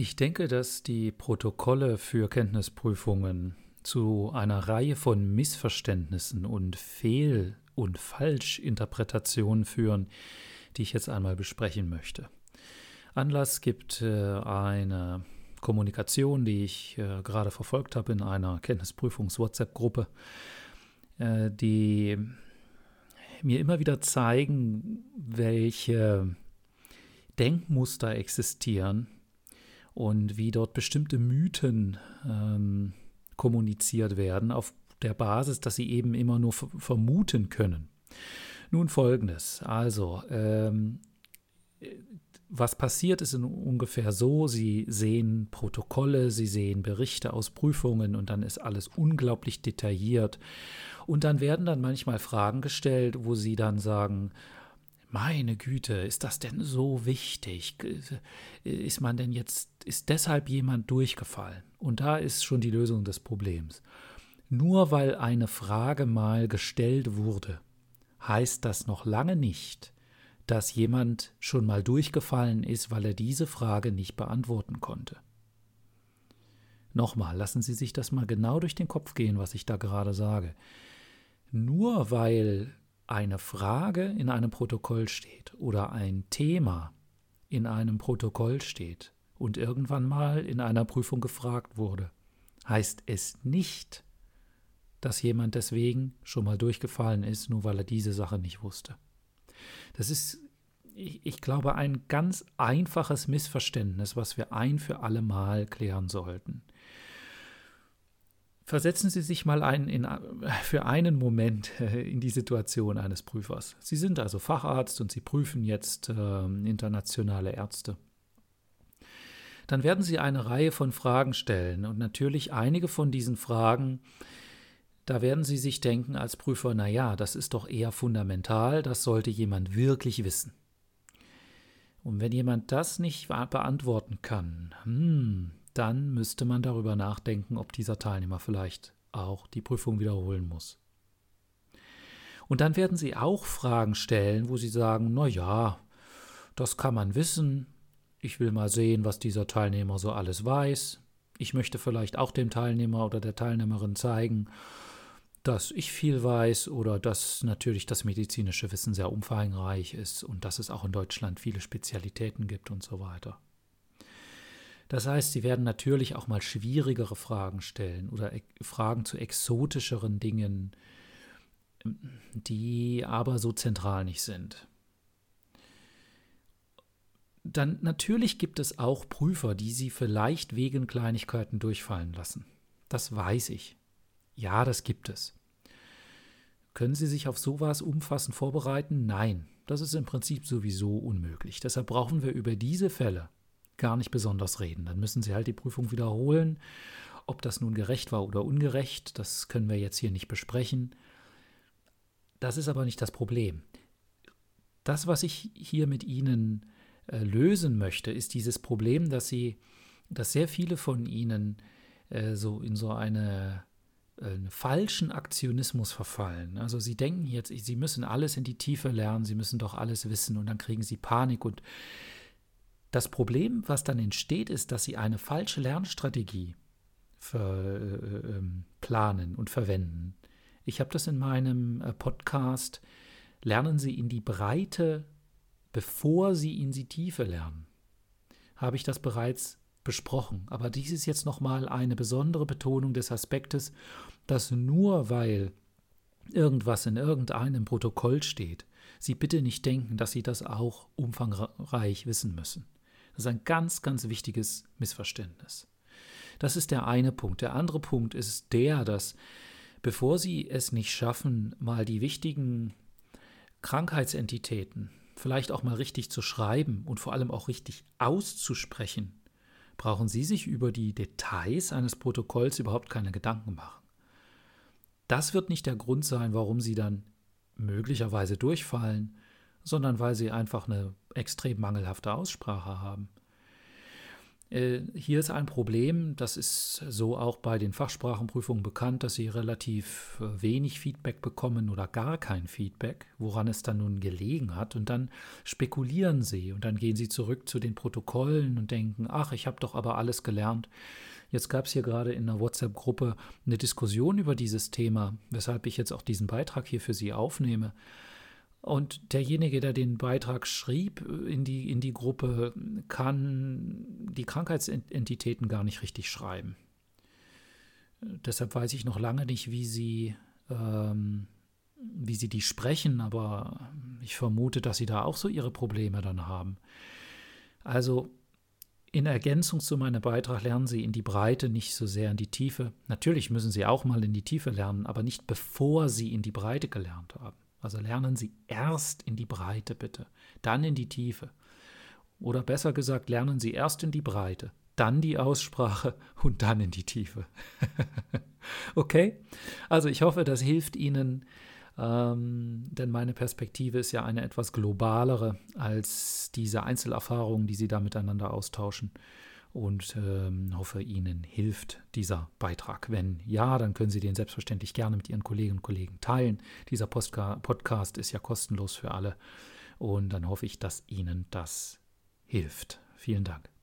Ich denke, dass die Protokolle für Kenntnisprüfungen zu einer Reihe von Missverständnissen und Fehl- und Falschinterpretationen führen, die ich jetzt einmal besprechen möchte. Anlass gibt äh, eine Kommunikation, die ich äh, gerade verfolgt habe in einer Kenntnisprüfungs-WhatsApp-Gruppe, äh, die mir immer wieder zeigen, welche Denkmuster existieren und wie dort bestimmte Mythen ähm, kommuniziert werden, auf der Basis, dass sie eben immer nur vermuten können. Nun folgendes, also ähm, was passiert ist ungefähr so, Sie sehen Protokolle, Sie sehen Berichte aus Prüfungen und dann ist alles unglaublich detailliert. Und dann werden dann manchmal Fragen gestellt, wo Sie dann sagen, meine Güte, ist das denn so wichtig? Ist man denn jetzt, ist deshalb jemand durchgefallen? Und da ist schon die Lösung des Problems. Nur weil eine Frage mal gestellt wurde, heißt das noch lange nicht, dass jemand schon mal durchgefallen ist, weil er diese Frage nicht beantworten konnte. Nochmal, lassen Sie sich das mal genau durch den Kopf gehen, was ich da gerade sage. Nur weil eine Frage in einem Protokoll steht oder ein Thema in einem Protokoll steht und irgendwann mal in einer Prüfung gefragt wurde, heißt es nicht, dass jemand deswegen schon mal durchgefallen ist, nur weil er diese Sache nicht wusste. Das ist, ich, ich glaube, ein ganz einfaches Missverständnis, was wir ein für alle Mal klären sollten. Versetzen Sie sich mal ein in, für einen Moment äh, in die Situation eines Prüfers. Sie sind also Facharzt und Sie prüfen jetzt äh, internationale Ärzte. Dann werden Sie eine Reihe von Fragen stellen und natürlich einige von diesen Fragen, da werden Sie sich denken als Prüfer, naja, das ist doch eher fundamental, das sollte jemand wirklich wissen. Und wenn jemand das nicht beantworten kann, hm, dann müsste man darüber nachdenken, ob dieser Teilnehmer vielleicht auch die Prüfung wiederholen muss. Und dann werden Sie auch Fragen stellen, wo Sie sagen, na ja, das kann man wissen. Ich will mal sehen, was dieser Teilnehmer so alles weiß. Ich möchte vielleicht auch dem Teilnehmer oder der Teilnehmerin zeigen, dass ich viel weiß oder dass natürlich das medizinische Wissen sehr umfangreich ist und dass es auch in Deutschland viele Spezialitäten gibt und so weiter. Das heißt, sie werden natürlich auch mal schwierigere Fragen stellen oder Fragen zu exotischeren Dingen, die aber so zentral nicht sind. Dann natürlich gibt es auch Prüfer, die sie vielleicht wegen Kleinigkeiten durchfallen lassen. Das weiß ich. Ja, das gibt es. Können Sie sich auf sowas umfassend vorbereiten? Nein, das ist im Prinzip sowieso unmöglich. Deshalb brauchen wir über diese Fälle gar nicht besonders reden. Dann müssen sie halt die Prüfung wiederholen. Ob das nun gerecht war oder ungerecht, das können wir jetzt hier nicht besprechen. Das ist aber nicht das Problem. Das, was ich hier mit Ihnen äh, lösen möchte, ist dieses Problem, dass Sie, dass sehr viele von Ihnen äh, so in so eine einen äh, falschen Aktionismus verfallen. Also sie denken jetzt, sie müssen alles in die Tiefe lernen, sie müssen doch alles wissen und dann kriegen sie Panik und das Problem, was dann entsteht, ist, dass sie eine falsche Lernstrategie für, äh, ähm, planen und verwenden. Ich habe das in meinem äh, Podcast Lernen Sie in die Breite, bevor Sie in die Tiefe lernen. Habe ich das bereits besprochen. Aber dies ist jetzt nochmal eine besondere Betonung des Aspektes, dass nur weil irgendwas in irgendeinem Protokoll steht, Sie bitte nicht denken, dass Sie das auch umfangreich wissen müssen. Das ist ein ganz, ganz wichtiges Missverständnis. Das ist der eine Punkt. Der andere Punkt ist der, dass bevor Sie es nicht schaffen, mal die wichtigen Krankheitsentitäten vielleicht auch mal richtig zu schreiben und vor allem auch richtig auszusprechen, brauchen Sie sich über die Details eines Protokolls überhaupt keine Gedanken machen. Das wird nicht der Grund sein, warum Sie dann möglicherweise durchfallen sondern weil sie einfach eine extrem mangelhafte Aussprache haben. Äh, hier ist ein Problem, das ist so auch bei den Fachsprachenprüfungen bekannt, dass sie relativ äh, wenig Feedback bekommen oder gar kein Feedback, woran es dann nun gelegen hat. Und dann spekulieren sie und dann gehen sie zurück zu den Protokollen und denken, ach, ich habe doch aber alles gelernt. Jetzt gab es hier gerade in der WhatsApp-Gruppe eine Diskussion über dieses Thema, weshalb ich jetzt auch diesen Beitrag hier für Sie aufnehme. Und derjenige, der den Beitrag schrieb äh, in die, in die Gruppe, kann die Krankheitsentitäten gar nicht richtig schreiben. Deshalb weiß ich noch lange nicht, wie sie, ähm, wie sie die sprechen, aber ich vermute, dass sie da auch so ihre Probleme dann haben. Also in Ergänzung zu meinem Beitrag lernen Sie in die Breite, nicht so sehr in die Tiefe. Natürlich müssen Sie auch mal in die Tiefe lernen, aber nicht bevor Sie in die Breite gelernt haben. Also lernen Sie erst in die Breite bitte, dann in die Tiefe. Oder besser gesagt, lernen Sie erst in die Breite, dann die Aussprache und dann in die Tiefe. okay? Also ich hoffe, das hilft Ihnen, ähm, denn meine Perspektive ist ja eine etwas globalere als diese Einzelerfahrungen, die Sie da miteinander austauschen und ähm, hoffe, Ihnen hilft dieser Beitrag. Wenn ja, dann können Sie den selbstverständlich gerne mit Ihren Kolleginnen und Kollegen teilen. Dieser Postka Podcast ist ja kostenlos für alle und dann hoffe ich, dass Ihnen das hilft. Vielen Dank.